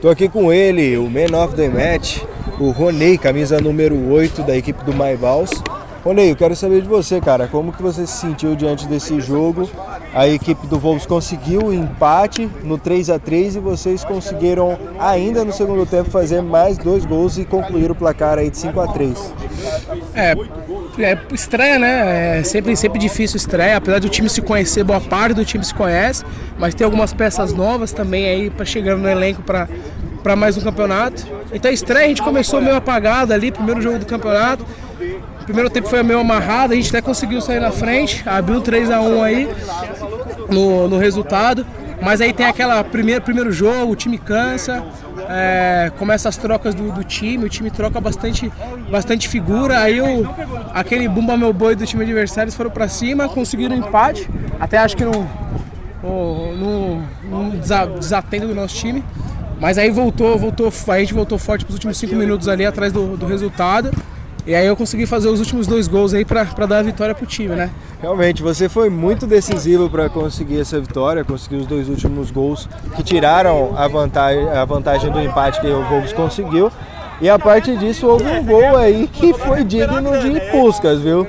Tô aqui com ele, o Man of the Match, o Ronei, camisa número 8 da equipe do Maibals. Ronei, eu quero saber de você, cara, como que você se sentiu diante desse jogo? A equipe do Wolves conseguiu o empate no 3 a 3 e vocês conseguiram ainda no segundo tempo fazer mais dois gols e concluir o placar aí de 5 a 3. É, é estreia, né? É sempre, sempre difícil estreia, apesar do time se conhecer, boa parte do time se conhece, mas tem algumas peças novas também aí para chegar no elenco para para mais um campeonato. Então a estreia a gente começou meio apagado ali, primeiro jogo do campeonato. O primeiro tempo foi meio amarrado, a gente até conseguiu sair na frente, abriu 3 a 1 aí no, no resultado. Mas aí tem aquela primeiro, primeiro jogo, o time cansa, é, começa as trocas do, do, time, o time troca bastante, bastante figura. Aí o, aquele bumba meu boi do time adversário foram para cima, conseguiram um empate. Até acho que no, no, no desatento do nosso time. Mas aí voltou, voltou, a gente voltou forte para os últimos cinco minutos ali atrás do, do resultado. E aí eu consegui fazer os últimos dois gols aí para dar a vitória pro time, né? Realmente, você foi muito decisivo para conseguir essa vitória, conseguir os dois últimos gols que tiraram a vantagem, a vantagem do empate que o Wolves conseguiu. E a partir disso houve um gol aí que foi digno de buscas, viu?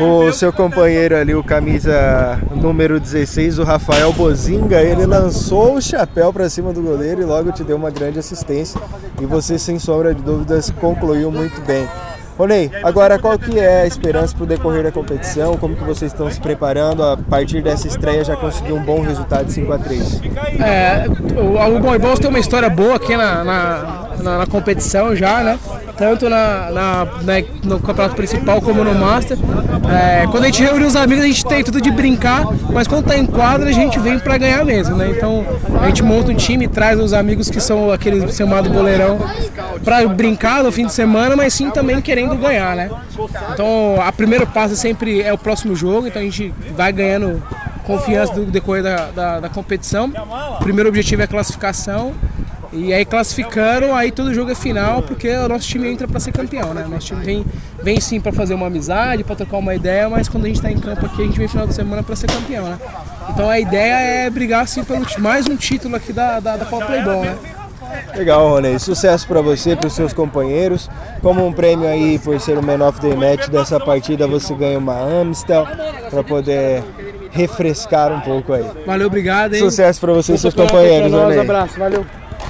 O seu companheiro ali, o camisa número 16, o Rafael Bozinga, ele lançou o chapéu para cima do goleiro e logo te deu uma grande assistência. E você, sem sombra de dúvidas, concluiu muito bem. Ronei, agora qual que é a esperança para o decorrer da competição? Como que vocês estão se preparando? A partir dessa estreia já conseguiu um bom resultado de 5 a 3 É, o, o Boivols tem uma história boa aqui na, na, na, na competição já, né? tanto na, na, na, no campeonato principal como no Master. É, quando a gente reúne os amigos, a gente tem tudo de brincar, mas quando tá em quadra, a gente vem para ganhar mesmo, né? Então a gente monta um time, traz os amigos que são aqueles chamado boleirão para brincar no fim de semana, mas sim também querendo ganhar, né? Então a primeiro passo sempre é o próximo jogo, então a gente vai ganhando confiança do decorrer da, da, da competição. O primeiro objetivo é a classificação e aí classificando, aí todo jogo é final, porque o nosso time entra para ser campeão, né? Nosso time vem, vem sim para fazer uma amizade, para trocar uma ideia, mas quando a gente está em campo aqui, a gente vem final de semana para ser campeão, né? Então a ideia é brigar assim pelo mais um título aqui da, da, da Copa Playball, né? Legal, Rony. Sucesso para você, para os seus companheiros. Como um prêmio aí por ser o Man of the Match dessa partida, você ganha uma Amstel para poder refrescar um pouco aí. Valeu, obrigado. Hein? Sucesso para você e seus companheiros, Um abraço, valeu.